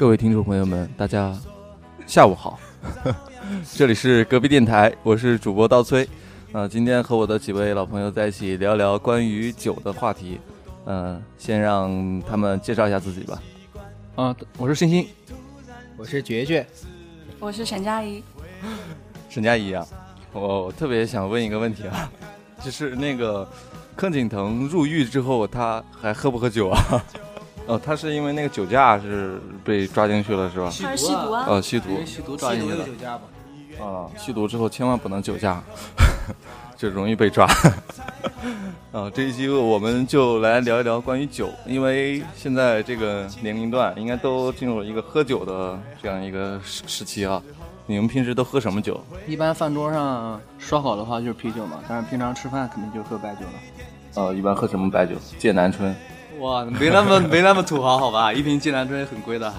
各位听众朋友们，大家下午好，这里是隔壁电台，我是主播刀崔。啊，今天和我的几位老朋友在一起聊聊关于酒的话题。嗯，先让他们介绍一下自己吧。啊，我是星星，我是绝绝，我是沈佳宜。沈佳宜啊，我特别想问一个问题啊，就是那个柯景腾入狱之后，他还喝不喝酒啊？哦，他是因为那个酒驾是被抓进去了是吧？他是吸毒啊？哦，吸毒，吸毒抓进去了。酒驾吧？啊，吸毒之后千万不能酒驾，就容易被抓。啊，这一期我们就来聊一聊关于酒，因为现在这个年龄段应该都进入了一个喝酒的这样一个时时期啊。你们平时都喝什么酒？一般饭桌上烧烤的话就是啤酒嘛，但是平常吃饭肯定就喝白酒了。呃，一般喝什么白酒？剑南春。哇，没那么没那么土豪好吧？一瓶剑南春很贵的，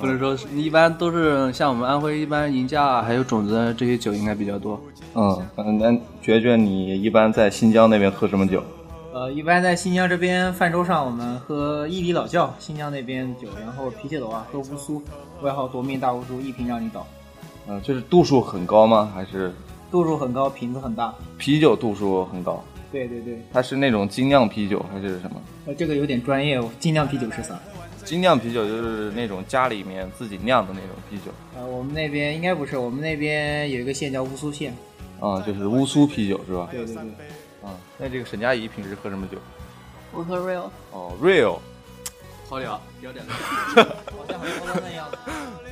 不能说是一般都是像我们安徽一般银架还有种子这些酒应该比较多。嗯，那觉觉你一般在新疆那边喝什么酒？呃，一般在新疆这边泛舟上我们喝伊犁老窖，新疆那边酒，然后啤酒的话喝乌苏，外号夺命大乌苏，一瓶让你倒。嗯，就是度数很高吗？还是度数很高，瓶子很大。啤酒度数很高。对对对，它是那种精酿啤酒还是什么？呃，这个有点专业哦。精酿啤酒是啥？精酿啤酒就是那种家里面自己酿的那种啤酒。呃，我们那边应该不是，我们那边有一个县叫乌苏县。啊，就是乌苏啤酒是吧？对对对。啊，那这个沈佳宜平时喝什么酒？我喝 real。哦，real。好聊，聊点。好像很多那样。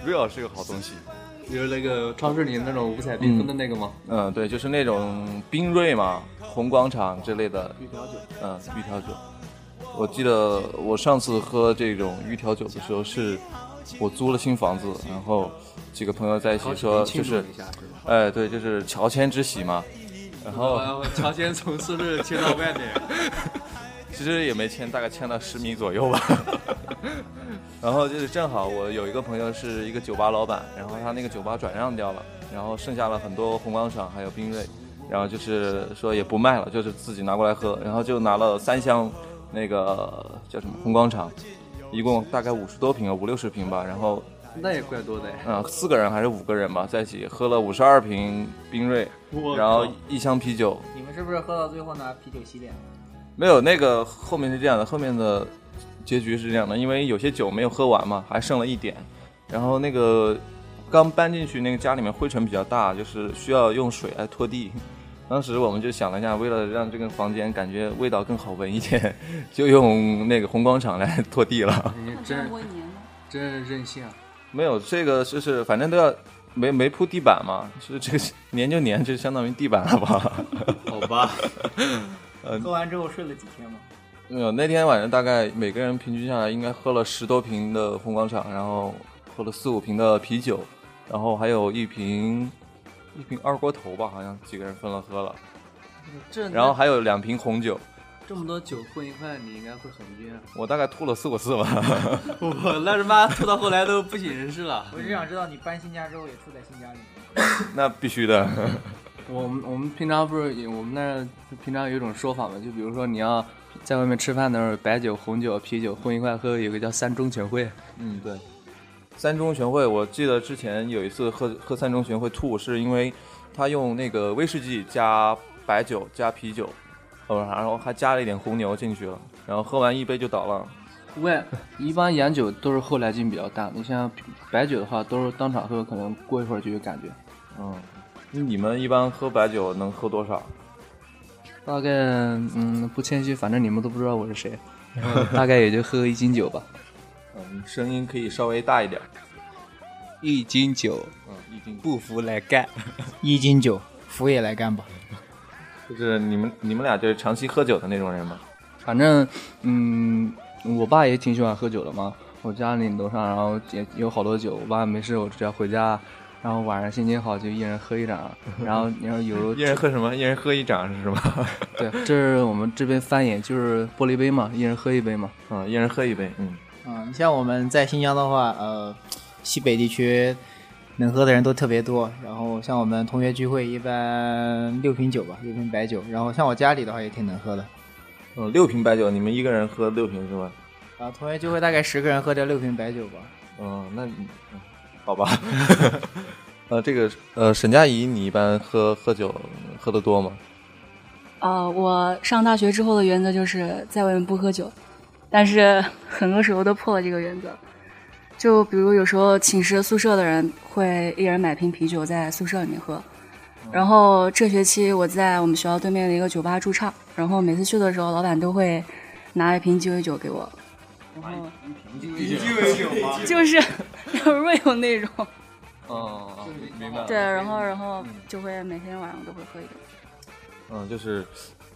real 是个好东西。就是那个超市里那种五彩缤纷的那个吗？嗯，对，就是那种冰锐嘛，红广场之类的玉条酒。嗯，玉条酒。我记得我上次喝这种玉条酒的时候，是我租了新房子，然后几个朋友在一起说，就是，哎，对，就是乔迁之喜嘛。然后乔迁从宿舍迁到外面，其实也没迁，大概迁了十米左右吧。然后就是正好我有一个朋友是一个酒吧老板，然后他那个酒吧转让掉了，然后剩下了很多红光厂还有冰锐，然后就是说也不卖了，就是自己拿过来喝，然后就拿了三箱那个叫什么红光厂，一共大概五十多瓶啊，五六十瓶吧，然后那也怪多的。嗯，四个人还是五个人吧，在一起喝了五十二瓶冰锐，然后一箱啤酒。你们是不是喝到最后拿啤酒洗脸？没有，那个后面是这样的，后面的。结局是这样的，因为有些酒没有喝完嘛，还剩了一点，然后那个刚搬进去那个家里面灰尘比较大，就是需要用水来拖地。当时我们就想了一下，为了让这个房间感觉味道更好闻一点，就用那个红广场来拖地了。真真任性啊！没有这个就是反正都要没没铺地板嘛，是这个粘就粘，就相当于地板了吧？好吧。喝完之后睡了几天吗？有那天晚上大概每个人平均下来应该喝了十多瓶的红广场，然后喝了四五瓶的啤酒，然后还有一瓶一瓶二锅头吧，好像几个人分了喝了。这然后还有两瓶红酒。这么多酒混一块，你应该会很晕。我大概吐了四五次吧。我那他妈吐到后来都不省人事了。我就想知道你搬新家之后也住在新家里面。那必须的。我们我们平常不是我们那平常有一种说法嘛，就比如说你要。在外面吃饭的时候，白酒、红酒、啤酒混一块喝，有个叫三中全会。嗯，对，三中全会，我记得之前有一次喝喝三中全会吐，是因为他用那个威士忌加白酒加啤酒，哦，然后还加了一点红牛进去了，然后喝完一杯就倒了。喂，一般洋酒都是后来劲比较大，你像白酒的话，都是当场喝，可能过一会儿就有感觉。嗯，你们一般喝白酒能喝多少？大概嗯不谦虚，反正你们都不知道我是谁，大概也就喝一斤酒吧。嗯，声音可以稍微大一点。一斤酒，嗯，一斤不服来干。一斤酒，服也来干吧。就是你们你们俩就是长期喝酒的那种人吗？反正嗯，我爸也挺喜欢喝酒的嘛。我家里楼上然后也有好多酒，我爸没事我只要回家。然后晚上心情好就一人喝一掌，然后你要有 一人喝什么？一人喝一掌是什么？对，这是我们这边翻译，就是玻璃杯嘛，一人喝一杯嘛。嗯，一人喝一杯。嗯。啊，你像我们在新疆的话，呃，西北地区能喝的人都特别多。然后像我们同学聚会，一般六瓶酒吧，六瓶白酒。然后像我家里的话也挺能喝的。嗯，六瓶白酒，你们一个人喝六瓶是吧？啊，同学聚会大概十个人喝掉六瓶白酒吧。嗯，那好吧。呃，这个呃，沈佳宜，你一般喝喝酒喝的多吗？呃，我上大学之后的原则就是在外面不喝酒，但是 很多时候都破了这个原则。就比如有时候寝室宿舍的人会一人买瓶啤酒在宿舍里面喝，然后这学期我在我们学校对面的一个酒吧驻唱，然后每次去的时候，老板都会拿一瓶鸡尾酒给我，然后鸡尾酒吗？就 是瑞有那种，哦，明白了。对，然后然后就会每天晚上都会喝一点。嗯，就是，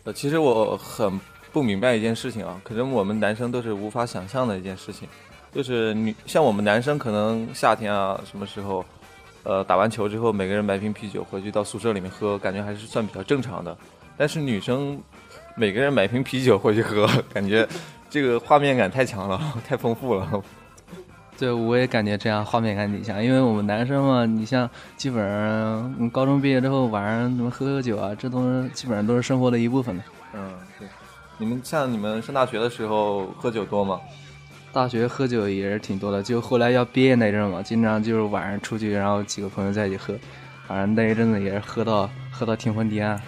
呃，其实我很不明白一件事情啊，可能我们男生都是无法想象的一件事情，就是女像我们男生可能夏天啊什么时候，呃，打完球之后每个人买瓶啤酒回去到宿舍里面喝，感觉还是算比较正常的。但是女生每个人买瓶啤酒回去喝，感觉这个画面感太强了，太丰富了。对，我也感觉这样画面感挺强，因为我们男生嘛，你像基本上嗯高中毕业之后晚上怎么喝喝酒啊，这都是基本上都是生活的一部分的。嗯，对。你们像你们上大学的时候喝酒多吗？大学喝酒也是挺多的，就后来要毕业那阵嘛，经常就是晚上出去，然后几个朋友在一起喝，反正那一阵子也是喝到喝到天昏地暗。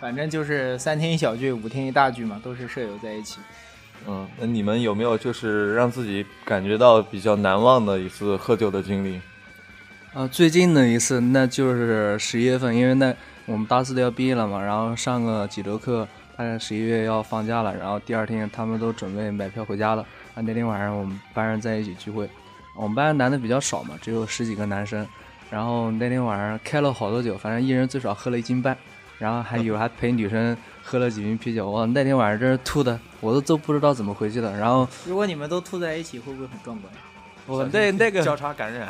反正就是三天一小聚，五天一大聚嘛，都是舍友在一起。嗯，那你们有没有就是让自己感觉到比较难忘的一次喝酒的经历？啊，最近的一次那就是十一月份，因为那我们大四都要毕业了嘛，然后上个几周课，大概十一月要放假了，然后第二天他们都准备买票回家了。啊，那天晚上我们班上在一起聚会，我们班男的比较少嘛，只有十几个男生，然后那天晚上开了好多酒，反正一人最少喝了一斤半，然后还有还陪女生喝了几瓶啤酒，哇，那天晚上真是吐的，我都都不知道怎么回去的。然后如果你们都吐在一起，会不会很壮观？我那那个交叉感染，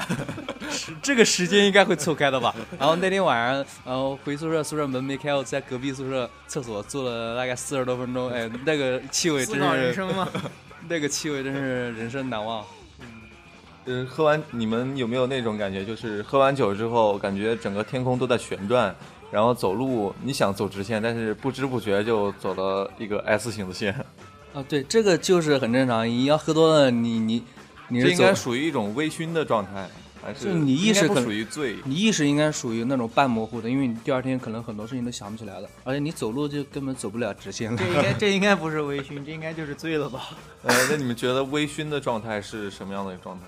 这个时间应该会错开的吧。然后那天晚上，然后回宿舍，宿舍门没开，我在隔壁宿舍厕所坐了大概四十多分钟，哎，那个气味真思考人是，生吗？那个气味真是人生难忘。嗯，喝完你们有没有那种感觉，就是喝完酒之后，感觉整个天空都在旋转，然后走路你想走直线，但是不知不觉就走了一个 S 型的线，啊，对，这个就是很正常。你要喝多了，你你你这应该属于一种微醺的状态，还是就你意识可属于醉？你意识应该属于那种半模糊的，因为你第二天可能很多事情都想不起来了，而且你走路就根本走不了直线了这。应该这应该不是微醺，这应该就是醉了吧？呃，那你们觉得微醺的状态是什么样的一个状态？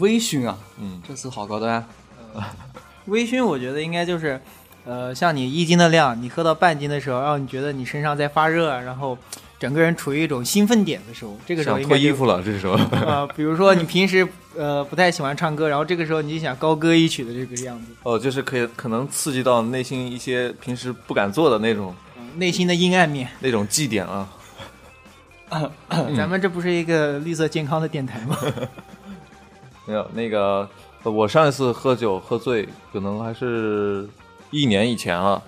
微醺啊，嗯，这词好高端啊。微醺我觉得应该就是，呃，像你一斤的量，你喝到半斤的时候，让你觉得你身上在发热，然后整个人处于一种兴奋点的时候，这个时候脱衣服了，这时候。呃，比如说你平时呃不太喜欢唱歌，然后这个时候你就想高歌一曲的这个样子，哦，就是可以可能刺激到内心一些平时不敢做的那种嗯内心的阴暗面。那种祭点啊。咱们这不是一个绿色健康的电台吗？没有那个，呃我上一次喝酒喝醉，可能还是一年以前了。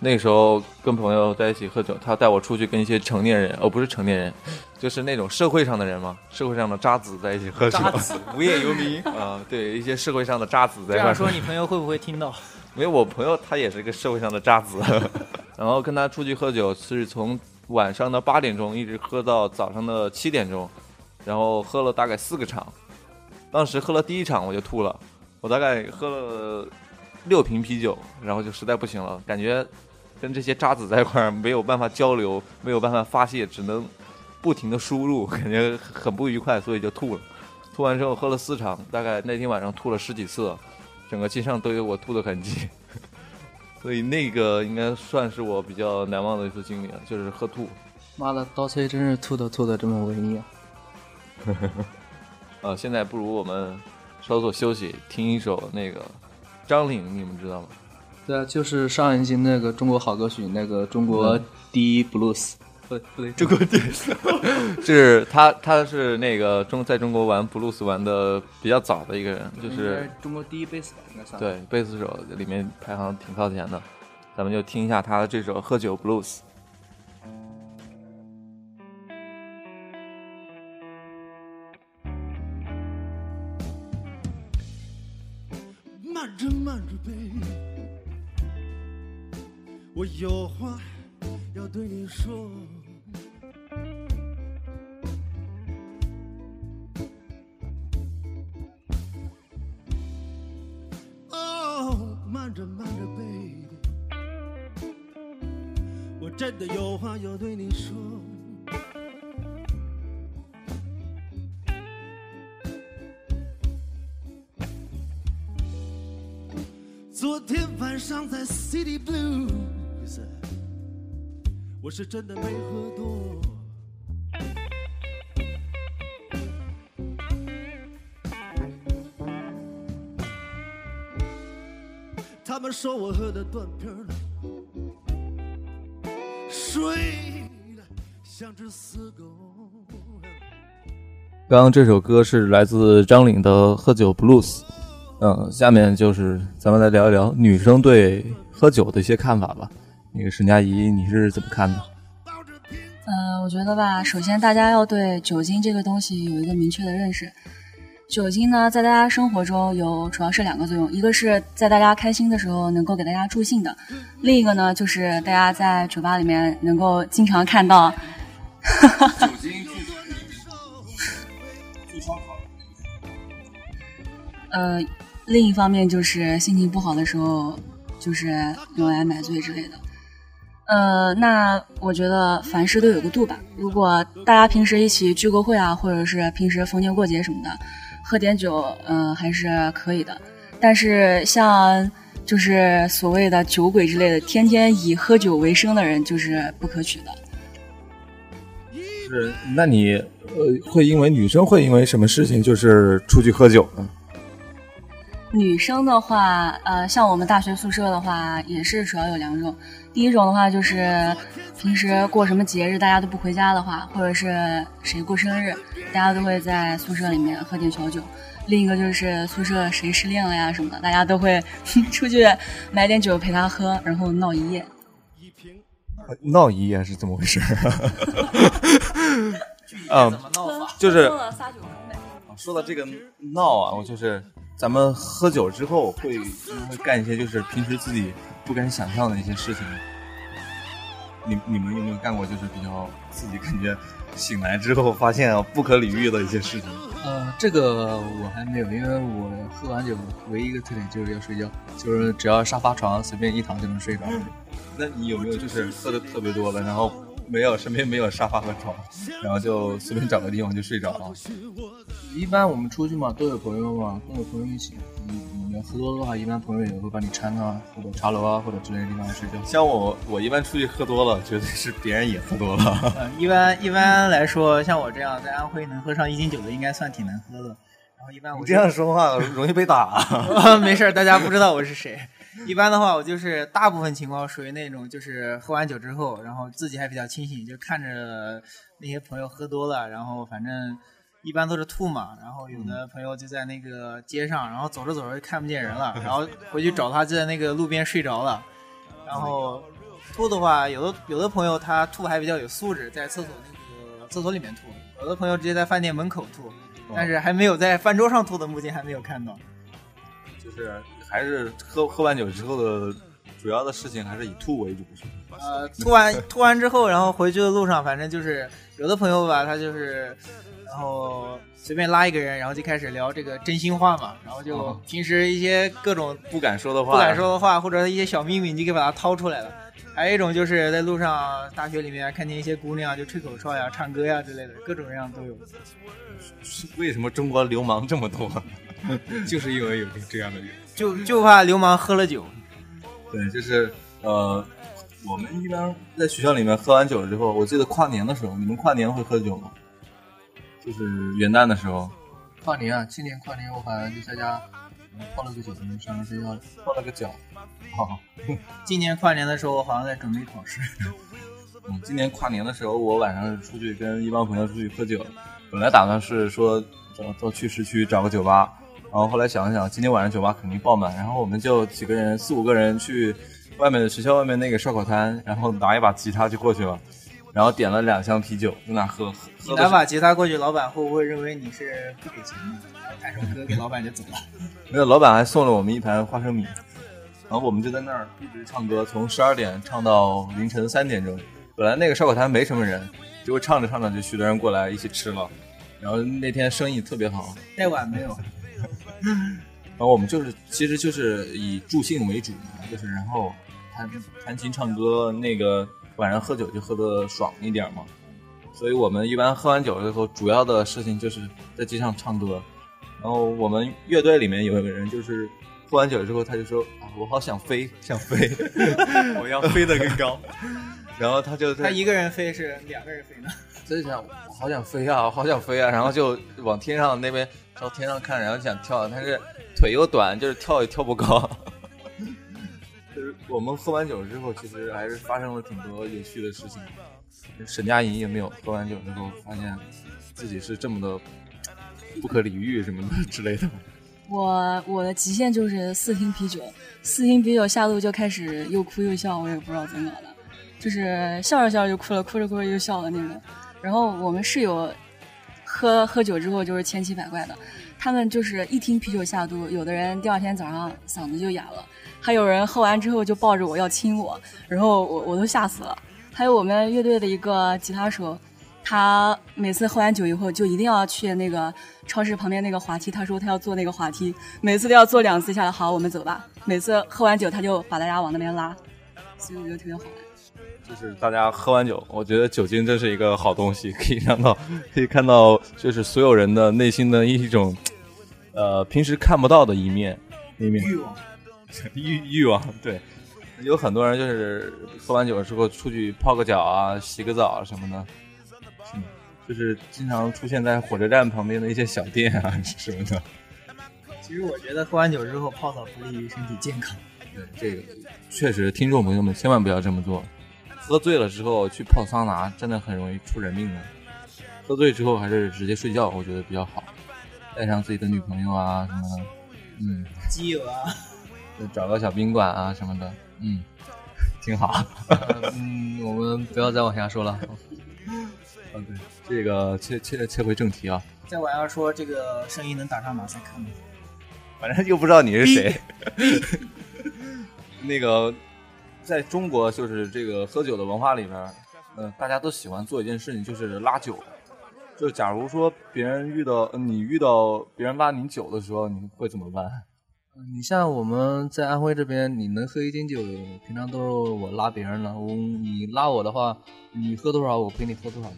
那个时候跟朋友在一起喝酒，他带我出去跟一些成年人，哦，不是成年人，就是那种社会上的人嘛，社会上的渣子在一起喝酒。渣子，无业游民。啊、对，一些社会上的渣子在这样一块说你朋友会不会听到？因为，我朋友他也是一个社会上的渣子，然后跟他出去喝酒是从晚上的八点钟一直喝到早上的七点钟，然后喝了大概四个场。当时喝了第一场我就吐了，我大概喝了六瓶啤酒，然后就实在不行了，感觉跟这些渣子在一块儿没有办法交流，没有办法发泄，只能不停的输入，感觉很不愉快，所以就吐了。吐完之后喝了四场，大概那天晚上吐了十几次，整个街上都有我吐的痕迹。所以那个应该算是我比较难忘的一次经历了，就是喝吐。妈的，刀崔真是吐的吐的这么文艺啊！呃，现在不如我们稍作休息，听一首那个张岭，你们知道吗？对啊，就是上一季那个中国好歌曲，那个中国第一 blues，不对不对，中国第一。就是他，他是那个中在中国玩 blues 玩的比较早的一个人，就是中国第一贝斯吧，应该算。，对贝斯手里面排行挺靠前的。咱们就听一下他的这首《喝酒 blues》。慢着，慢着，baby。我有话要对你说。哦，慢着，慢着，baby。我真的有话要对你说。上在 City Blues，我是真的没喝多。他们说我喝的断片儿了，睡得像只死狗。刚刚这首歌是来自张岭的《喝酒 Blues》。嗯，下面就是咱们来聊一聊女生对喝酒的一些看法吧。那个沈佳宜，你是怎么看的？呃，我觉得吧，首先大家要对酒精这个东西有一个明确的认识。酒精呢，在大家生活中有主要是两个作用，一个是在大家开心的时候能够给大家助兴的，另一个呢就是大家在酒吧里面能够经常看到。酒精据说呃，另一方面就是心情不好的时候，就是用来买醉之类的。呃，那我觉得凡事都有个度吧。如果大家平时一起聚个会啊，或者是平时逢年过节什么的，喝点酒，嗯、还是可以的。但是像就是所谓的酒鬼之类的，天天以喝酒为生的人，就是不可取的。是，那你呃会因为女生会因为什么事情就是出去喝酒呢？女生的话，呃，像我们大学宿舍的话，也是主要有两种。第一种的话，就是平时过什么节日大家都不回家的话，或者是谁过生日，大家都会在宿舍里面喝点小酒。另一个就是宿舍谁失恋了呀什么的，大家都会出去买点酒陪他喝，然后闹一夜。闹一夜是怎么回事？啊，怎么闹法？就是酒疯呗。说到这个闹啊，我就是咱们喝酒之后会会干一些就是平时自己不敢想象的一些事情。你你们有没有干过就是比较自己感觉醒来之后发现不可理喻的一些事情？呃，这个我还没有，因为我喝完酒唯一一个特点就是要睡觉，就是只要沙发床随便一躺就能睡着。那你有没有就是喝的特别多了，然后没有身边没有沙发和床，然后就随便找个地方就睡着了？一般我们出去嘛，都有朋友嘛，都有朋友一起。你你要喝多的话，一般朋友也会把你搀啊，或者茶楼啊，或者之类的地方睡觉。像我，我一般出去喝多了，绝对是别人也喝多了。呃，一般一般来说，像我这样在安徽能喝上一斤酒的，应该算挺能喝的。然后一般我这样说话容易被打。没事儿，大家不知道我是谁。一般的话，我就是大部分情况属于那种，就是喝完酒之后，然后自己还比较清醒，就看着那些朋友喝多了，然后反正一般都是吐嘛。然后有的朋友就在那个街上，然后走着走着就看不见人了，然后回去找他就在那个路边睡着了。然后吐的话，有的有的朋友他吐还比较有素质，在厕所那个厕所里面吐；有的朋友直接在饭店门口吐，但是还没有在饭桌上吐的，目前还没有看到。就是还是喝喝完酒之后的主要的事情还是以吐为主，是吧？呃，吐完吐完之后，然后回去的路上，反正就是有的朋友吧，他就是，然后随便拉一个人，然后就开始聊这个真心话嘛，然后就哦平时一些各种不敢说的话，不敢说的话，或者一些小秘密，你就给把它掏出来了。还有一种就是在路上、大学里面看见一些姑娘就吹口哨呀、唱歌呀之类的，各种各样都有。为什么中国流氓这么多？就是因为有这样的人。就就怕流氓喝了酒，对，就是呃，我们一般在学校里面喝完酒之后，我记得跨年的时候，你们跨年会喝酒吗？就是元旦的时候，跨年啊，今年跨年我好像就在家嗯泡了个酒，就上了睡觉了。泡了个脚。好、今年跨年的时候，我好像在准备考试。嗯，今年跨年的时候，我晚上出去跟一帮朋友出去喝酒，本来打算是说找到去市区找个酒吧，然后后来想了想，今天晚上酒吧肯定爆满，然后我们就几个人四五个人去外面的学校外面那个烧烤摊，然后拿一把吉他就过去了，然后点了两箱啤酒在那喝，喝拿把吉他过去，老板会不会认为你是不给钱的？然后弹首歌给老板就走了。没有，老板还送了我们一盘花生米，然后我们就在那儿一直唱歌，从十二点唱到凌晨三点钟。本来那个烧烤摊没什么人，结果唱着唱着就许多人过来一起吃了，然后那天生意特别好。带碗没有？然后我们就是其实就是以助兴为主嘛，就是然后弹弹琴唱歌，那个晚上喝酒就喝的爽一点嘛。所以我们一般喝完酒之后，主要的事情就是在街上唱歌。然后我们乐队里面有一个人，就是喝完酒之后，他就说啊，我好想飞，想飞，我要飞得更高。然后他就他一个人飞是两个人飞呢？就想我好想飞啊，好想飞啊，然后就往天上那边朝天上看，然后想跳，但是腿又短，就是跳也跳不高。就是我们喝完酒之后，其实还是发生了挺多有趣的事情。沈佳宜有没有喝完酒之后发现自己是这么的不可理喻什么的 之类的？我我的极限就是四听啤酒，四听啤酒下肚就开始又哭又笑，我也不知道怎么搞的，就是笑着笑着就哭了，哭着哭着又笑了那种。然后我们室友喝喝酒之后就是千奇百怪的，他们就是一听啤酒下肚，有的人第二天早上嗓子就哑了，还有人喝完之后就抱着我要亲我，然后我我都吓死了。还有我们乐队的一个吉他手，他每次喝完酒以后就一定要去那个超市旁边那个滑梯，他说他要坐那个滑梯，每次都要坐两次下来。好，我们走吧。每次喝完酒他就把大家往那边拉，所以我觉得特别好玩。就是大家喝完酒，我觉得酒精真是一个好东西，可以让到，可以看到，就是所有人的内心的一种，呃，平时看不到的一面，一面欲望，欲欲望，对，有很多人就是喝完酒之后出去泡个脚啊，洗个澡啊什么的，是吗？就是经常出现在火车站旁边的一些小店啊 什么的。其实我觉得喝完酒之后泡澡不利于身体健康。对，这个确实，听众朋友们千万不要这么做。喝醉了之后去泡桑拿，真的很容易出人命的。喝醉之后还是直接睡觉，我觉得比较好。带上自己的女朋友啊什么的，嗯，基友啊，找个小宾馆啊什么的，嗯，挺好。嗯，我们不要再往下说了。嗯，对，这个切切切回正题啊，再往下说，这个声音能打上马赛克吗？反正又不知道你是谁。那个，在中国就是这个喝酒的文化里边，嗯、大家都喜欢做一件事情，就是拉酒。就假如说别人遇到呃你遇到别人拉你酒的时候，你会怎么办？你像我们在安徽这边，你能喝一斤酒，平常都是我拉别人了。我你拉我的话，你喝多少，我陪你喝多少。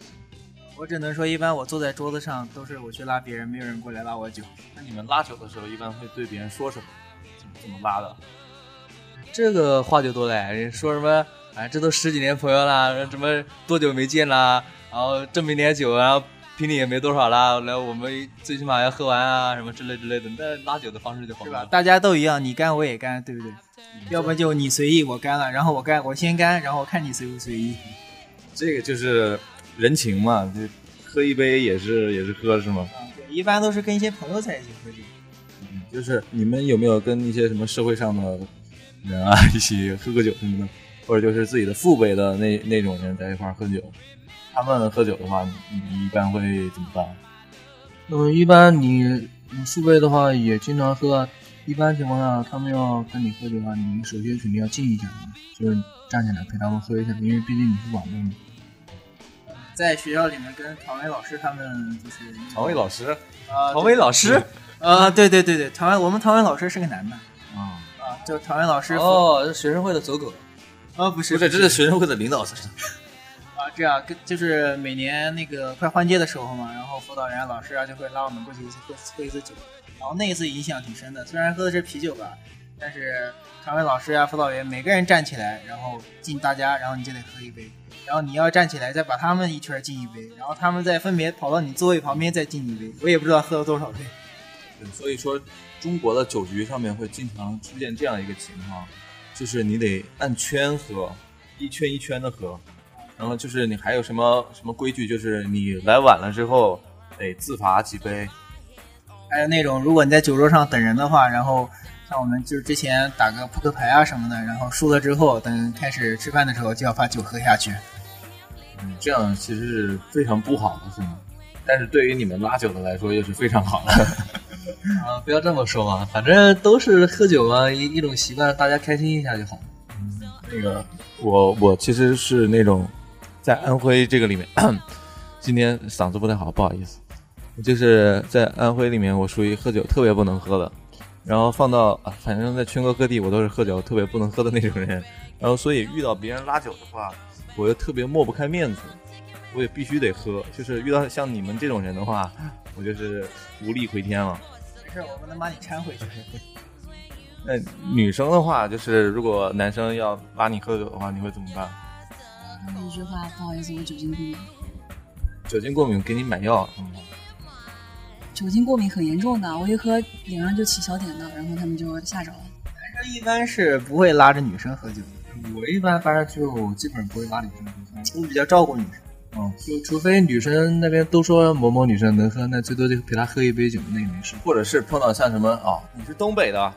我只能说，一般我坐在桌子上都是我去拉别人，没有人过来拉我酒。那你们拉酒的时候，一般会对别人说什么？怎么怎么拉的？这个话就多了，人说什么？哎，这都十几年朋友了，什么多久没见啦？然后这么一点酒，然后瓶里也没多少啦，来我们最起码要喝完啊，什么之类之类的。那拉酒的方式就好？了。大家都一样，你干我也干，对不对？要不就你随意我干了，然后我干我先干，然后看你随不随意。这个就是人情嘛，就喝一杯也是也是喝是吗？一般都是跟一些朋友在一起喝酒。嗯就是你们有没有跟一些什么社会上的人啊 一起喝个酒什么的，或者就是自己的父辈的那那种人在一块儿喝酒？他们喝酒的话，你你一般会怎么办？那么，一般你你父辈的话也经常喝啊。一般情况下，他们要跟你喝酒的话，你首先肯定要敬一下，就是站起来陪他们喝一下，因为毕竟你是晚辈嘛。在学校里面跟唐薇老师他们就是常伟老师啊，唐薇老师，啊，对对对对，唐薇，我们唐薇老师是个男的就唐薇老师哦，是学生会的走狗。啊，不是不是，这是学生会的领导层。啊，这样跟就是每年那个快换届的时候嘛，然后辅导员老师啊就会拉我们过去喝喝一次酒，然后那一次影响挺深的，虽然喝的是啤酒吧，但是唐薇老师啊辅导员每个人站起来，然后敬大家，然后你就得喝一杯，然后你要站起来再把他们一圈敬一杯，然后他们再分别跑到你座位旁边再敬一杯，我也不知道喝了多少杯。对所以说，中国的酒局上面会经常出现这样一个情况，就是你得按圈喝，一圈一圈的喝，然后就是你还有什么什么规矩，就是你来晚了之后得自罚几杯。还有那种，如果你在酒桌上等人的话，然后像我们就是之前打个扑克牌啊什么的，然后输了之后，等开始吃饭的时候就要把酒喝下去。嗯，这样其实是非常不好的，是吗？但是对于你们拉酒的来说，又是非常好的。啊，不要这么说嘛，反正都是喝酒嘛，一一种习惯，大家开心一下就好。那个，我我其实是那种在安徽这个里面，今天嗓子不太好，不好意思。就是在安徽里面，我属于喝酒特别不能喝的。然后放到，反正在全国各地我都是喝酒特别不能喝的那种人，然后所以遇到别人拉酒的话，我又特别抹不开面子，我也必须得喝。就是遇到像你们这种人的话，我就是无力回天了。没事，我们能把你搀回去。那女生的话，就是如果男生要拉你喝酒的话，你会怎么办？一句话，不好意思，我酒精过敏。酒精过敏，给你买药。嗯，酒精过敏很严重的，我一喝脸上就起小点的，然后他们就吓着了。男生一般是不会拉着女生喝酒的，我一般反正就基本上不会拉女生喝，我比较照顾女生。嗯，就除非女生那边都说某某女生能喝，那最多就陪她喝一杯酒，那也没事。或者是碰到像什么哦，你是东北的，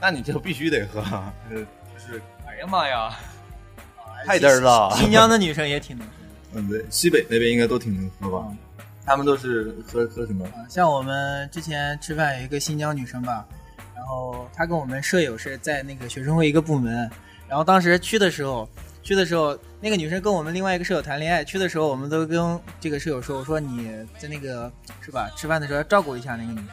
那你就必须得喝。就是就是，哎呀妈呀！太嘚儿了。新疆的女生也挺能喝。嗯，对，西北那边应该都挺能喝吧？他们都是喝喝什么？啊像我们之前吃饭有一个新疆女生吧，然后她跟我们舍友是在那个学生会一个部门，然后当时去的时候，去的时候那个女生跟我们另外一个舍友谈恋爱，去的时候我们都跟这个舍友说，我说你在那个是吧，吃饭的时候要照顾一下那个女生，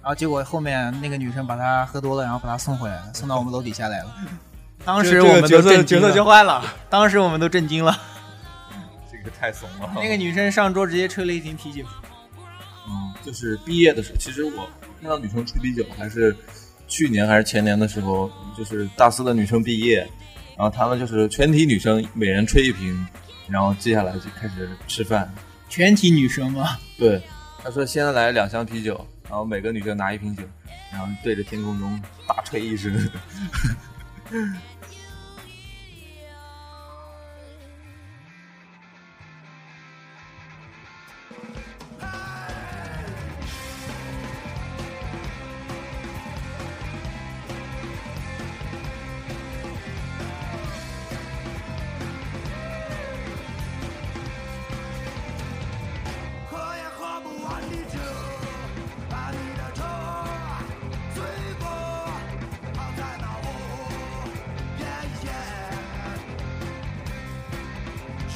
然后结果后面那个女生把她喝多了，然后把她送回来了，送到我们楼底下来了。当时我们都角色震惊角色了交换了，当时我们都震惊了。这个太怂了。那个女生上桌直接吹了一瓶啤酒。嗯，就是毕业的时候，其实我看到女生吹啤酒，还是去年还是前年的时候，就是大四的女生毕业，然后他们就是全体女生每人吹一瓶，然后接下来就开始吃饭。全体女生吗？对，他说先来两箱啤酒，然后每个女生拿一瓶酒，然后对着天空中大吹一声。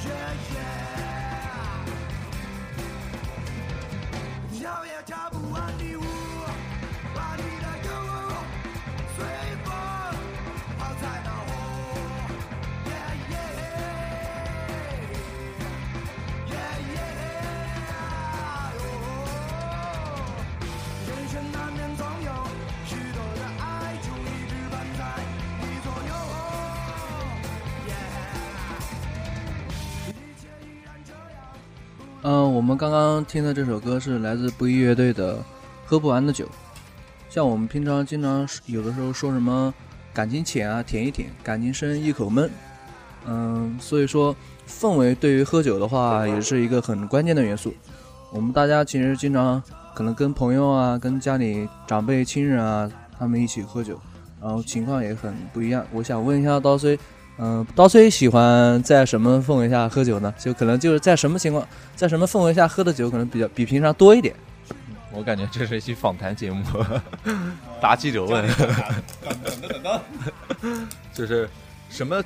yeah, yeah. 我们刚刚听的这首歌是来自不一乐队的《喝不完的酒》。像我们平常经常有的时候说什么感情浅啊，舔一舔；感情深，一口闷。嗯，所以说氛围对于喝酒的话也是一个很关键的元素。我们大家其实经常可能跟朋友啊、跟家里长辈、亲人啊，他们一起喝酒，然后情况也很不一样。我想问一下刀崔，嗯、刀崔喜欢在什么氛围下喝酒呢？就可能就是在什么情况，在什么氛围下喝的酒可能比较比平常多一点。我感觉这是一期访谈节目，答记者问，就是什么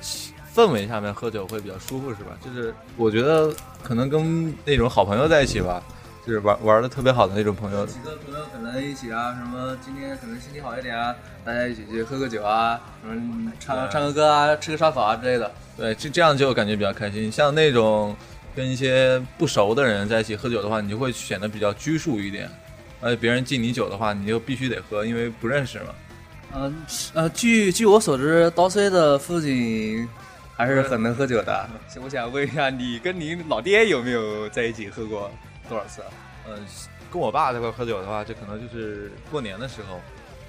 氛围下面喝酒会比较舒服是吧？就是我觉得可能跟那种好朋友在一起吧，就是玩玩的特别好的那种朋友，几个朋友可能一起啊，什么今天可能心情好一点啊，大家一起去喝个酒啊，什么唱唱个歌啊，吃个烧烤啊之类的。对，这这样就感觉比较开心。像那种跟一些不熟的人在一起喝酒的话，你就会显得比较拘束一点，而且别人敬你酒的话，你就必须得喝，因为不认识嘛。嗯呃，据据我所知，刀 C 的父亲还是很能喝酒的。我想问一下，你跟你老爹有没有在一起喝过多少次啊？嗯，跟我爸这块喝酒的话，这可能就是过年的时候，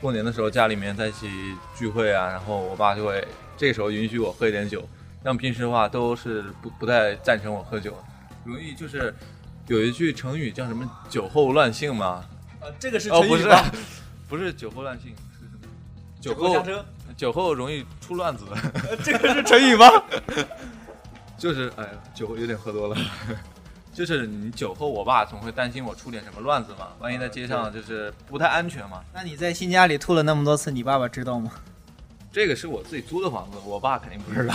过年的时候家里面在一起聚会啊，然后我爸就会这个时候允许我喝一点酒。像平时的话，都是不不太赞成我喝酒，容易就是有一句成语叫什么“酒后乱性”吗。啊，这个是哦，不是吧？，不是酒后乱性，是什么？酒后后下车，酒后容易出乱子，这个是成语吗？就是哎呀，酒后有点喝多了。就是你酒后，我爸总会担心我出点什么乱子嘛，万一在街上就是不太安全嘛。那你在新家里吐了那么多次，你爸爸知道吗？这个是我自己租的房子，我爸肯定不知道。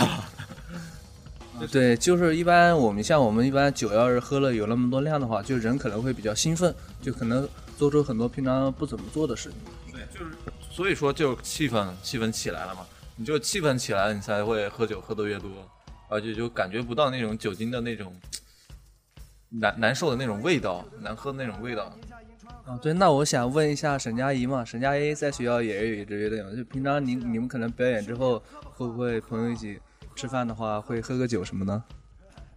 对，就是一般我们像我们一般酒要是喝了有那么多量的话，就人可能会比较兴奋，就可能做出很多平常不怎么做的事情。对，就是所以说就气氛气氛起来了嘛，你就气氛起来了，你才会喝酒喝得越多，而且就感觉不到那种酒精的那种难难受的那种味道，难喝的那种味道。啊，对，那我想问一下沈佳宜嘛，沈佳宜在学校也有一支乐队嘛，就平常你你们可能表演之后，会不会朋友一起吃饭的话，会喝个酒什么的？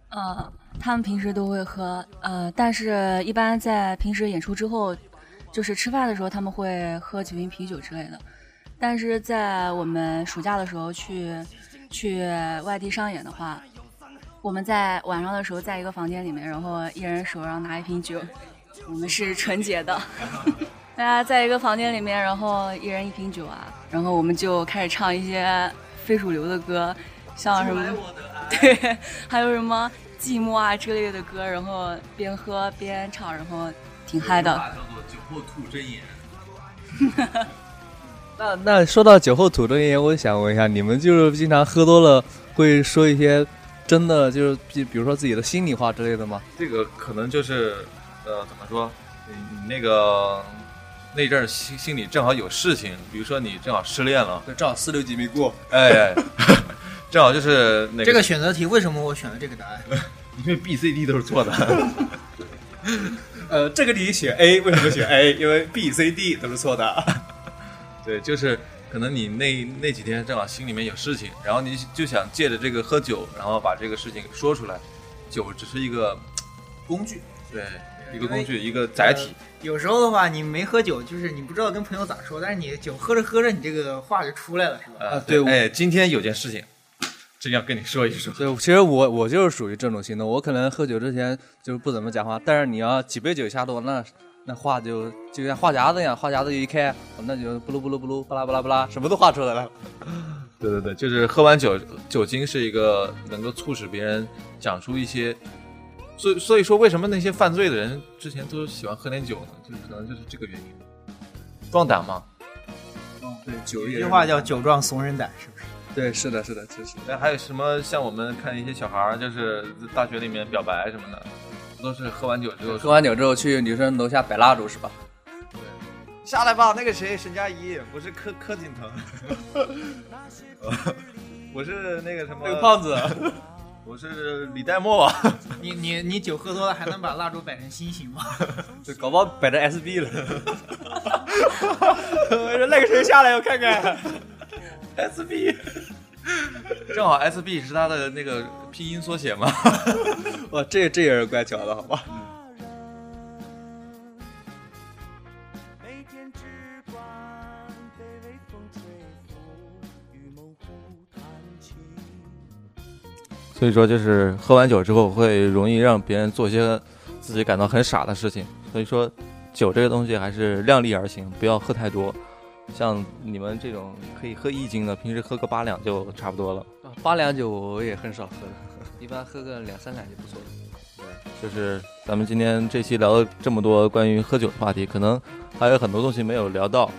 呃，他们平时都会喝，呃，但是一般在平时演出之后，就是吃饭的时候，他们会喝几瓶啤酒之类的。但是在我们暑假的时候去去外地上演的话，我们在晚上的时候在一个房间里面，然后一人手上拿一瓶酒，我们是纯洁的，大家在一个房间里面，然后一人一瓶酒啊，然后我们就开始唱一些非主流的歌，像什么。对，还有什么寂寞啊之类的歌，然后边喝边唱，然后挺嗨的。叫做酒后吐真言。那那说到酒后吐真言，我想问一下，你们就是经常喝多了会说一些真的就是比比如说自己的心里话之类的吗？这个可能就是呃，怎么说？你你那个那阵儿心心里正好有事情，比如说你正好失恋了，对，正好四六级没过。哎，正好就是那个，这个选择题为什么我选了这个答案？因为 B、C、D 都是错的。呃，这个题选 A，为什么选 A？因为 B、C、D 都是错的。对，就是可能你那那几天正好心里面有事情，然后你就想借着这个喝酒，然后把这个事情说出来。酒只是一个工具。对一个工具，一个载体。有时候的话，你没喝酒，就是你不知道跟朋友咋说，但是你酒喝着喝着，你这个话就出来了，是吧？啊，对我哎，今天有件事情，真要跟你说一说。对，其实我我就是属于这种型的，我可能喝酒之前就是不怎么讲话，但是你要几杯酒下肚，那那画就就像画匣子一样，画匣子一开，那就布噜布噜布噜，巴拉巴拉巴拉，什么都画出来了。对对对，就是喝完酒，酒精是一个能够促使别人讲出一些，所以所以说为什么那些犯罪的人之前都喜欢喝点酒呢？就可能就是这个原因，壮胆嘛。嗯对，酒一句话叫“酒壮怂人胆”，是不是？对，是的，是的，就是。那还有什么像我们看一些小孩儿，就是大学里面表白什么的，都是喝完酒之后喝完酒之后去女生楼下摆蜡烛是吧？对下来吧，那个谁，沈佳宜，我是柯柯景腾，我是那个什么那个胖子，我是李代沫，你你你酒喝多了还能把蜡烛摆成心形吗？就搞不好摆成 SB 了。我说那个谁下来，我看看。SB，正好 SB 是他的那个拼音缩写嘛。哇，这这也是怪巧的，好吧？所以说，就是喝完酒之后会容易让别人做些自己感到很傻的事情。所以说，酒这个东西还是量力而行，不要喝太多。像你们这种可以喝一斤的，平时喝个八两就差不多了。八两酒我也很少喝的，一般喝个两三两就不错了。就是咱们今天这期聊了这么多关于喝酒的话题，可能还有很多东西没有聊到，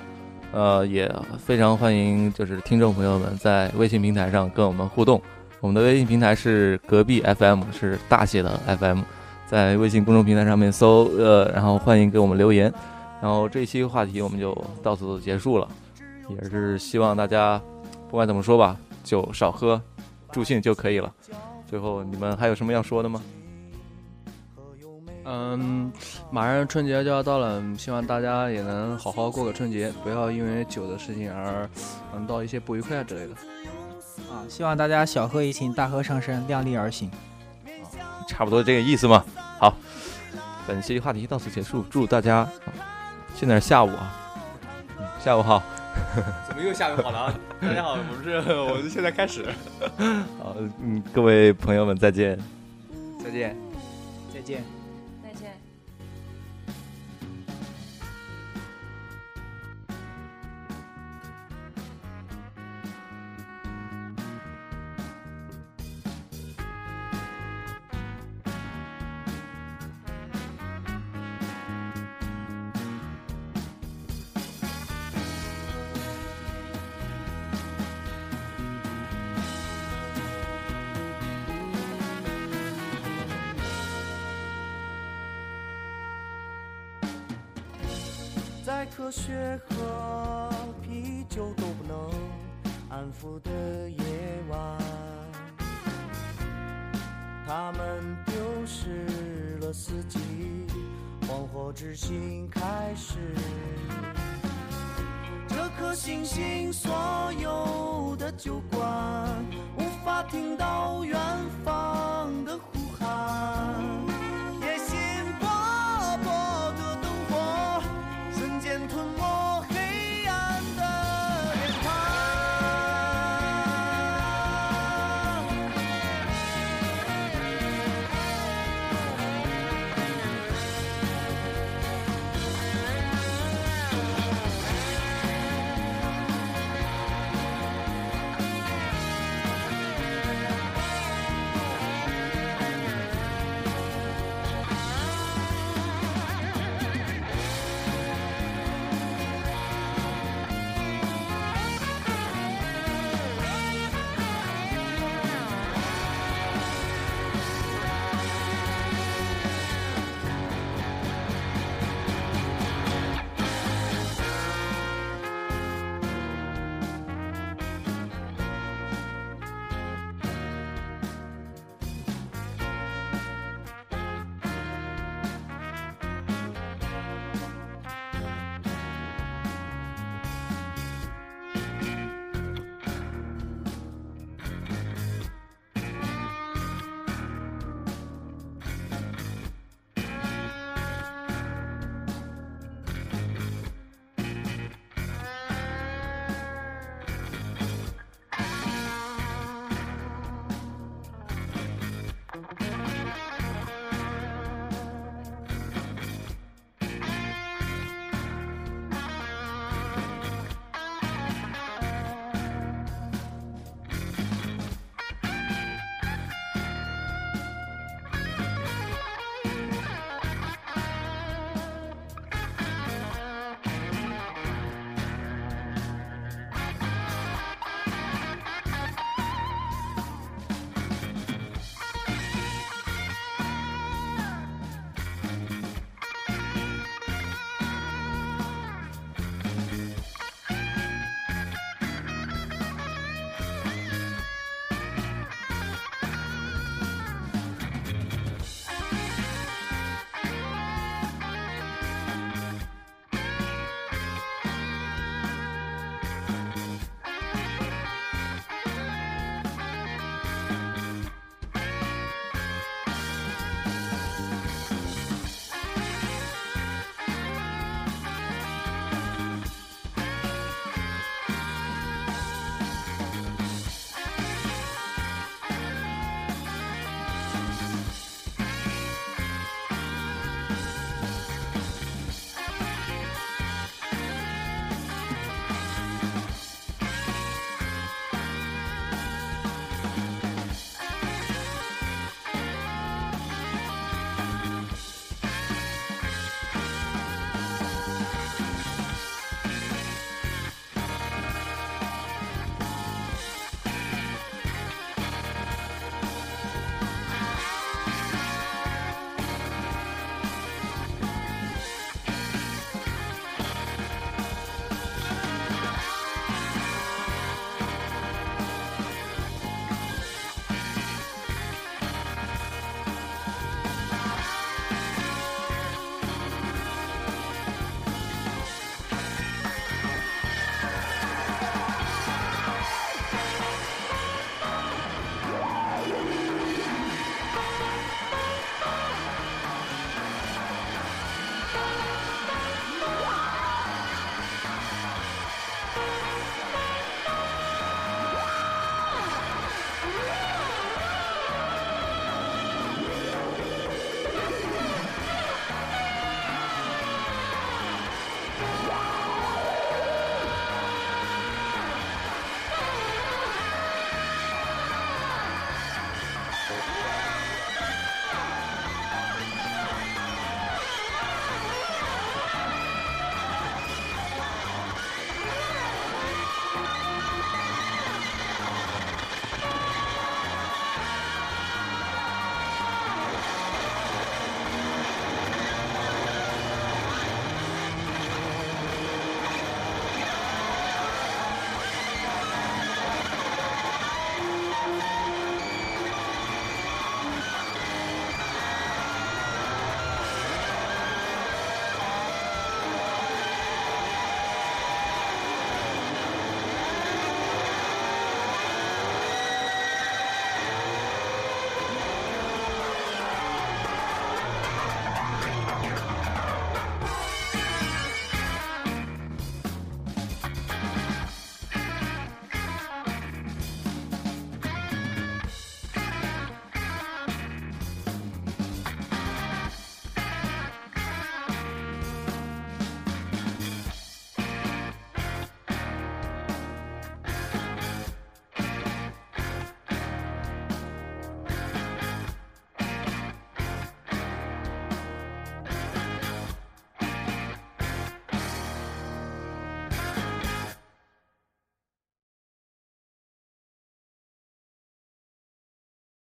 呃，也非常欢迎就是听众朋友们在微信平台上跟我们互动。我们的微信平台是隔壁 FM，是大写的 FM，在微信公众平台上面搜呃，然后欢迎给我们留言。然后这一期话题我们就到此结束了，也是希望大家不管怎么说吧，酒少喝，助兴就可以了。最后你们还有什么要说的吗？嗯，马上春节就要到了，希望大家也能好好过个春节，不要因为酒的事情而嗯到一些不愉快之类的。啊，希望大家小喝怡情，大喝上身，量力而行。差不多这个意思嘛。好，本期话题到此结束，祝大家现在是下午啊，嗯下午好，怎么又下午好了啊？大家好，我们是，我们现在开始，好，嗯，各位朋友们再见。再见。再见。再见。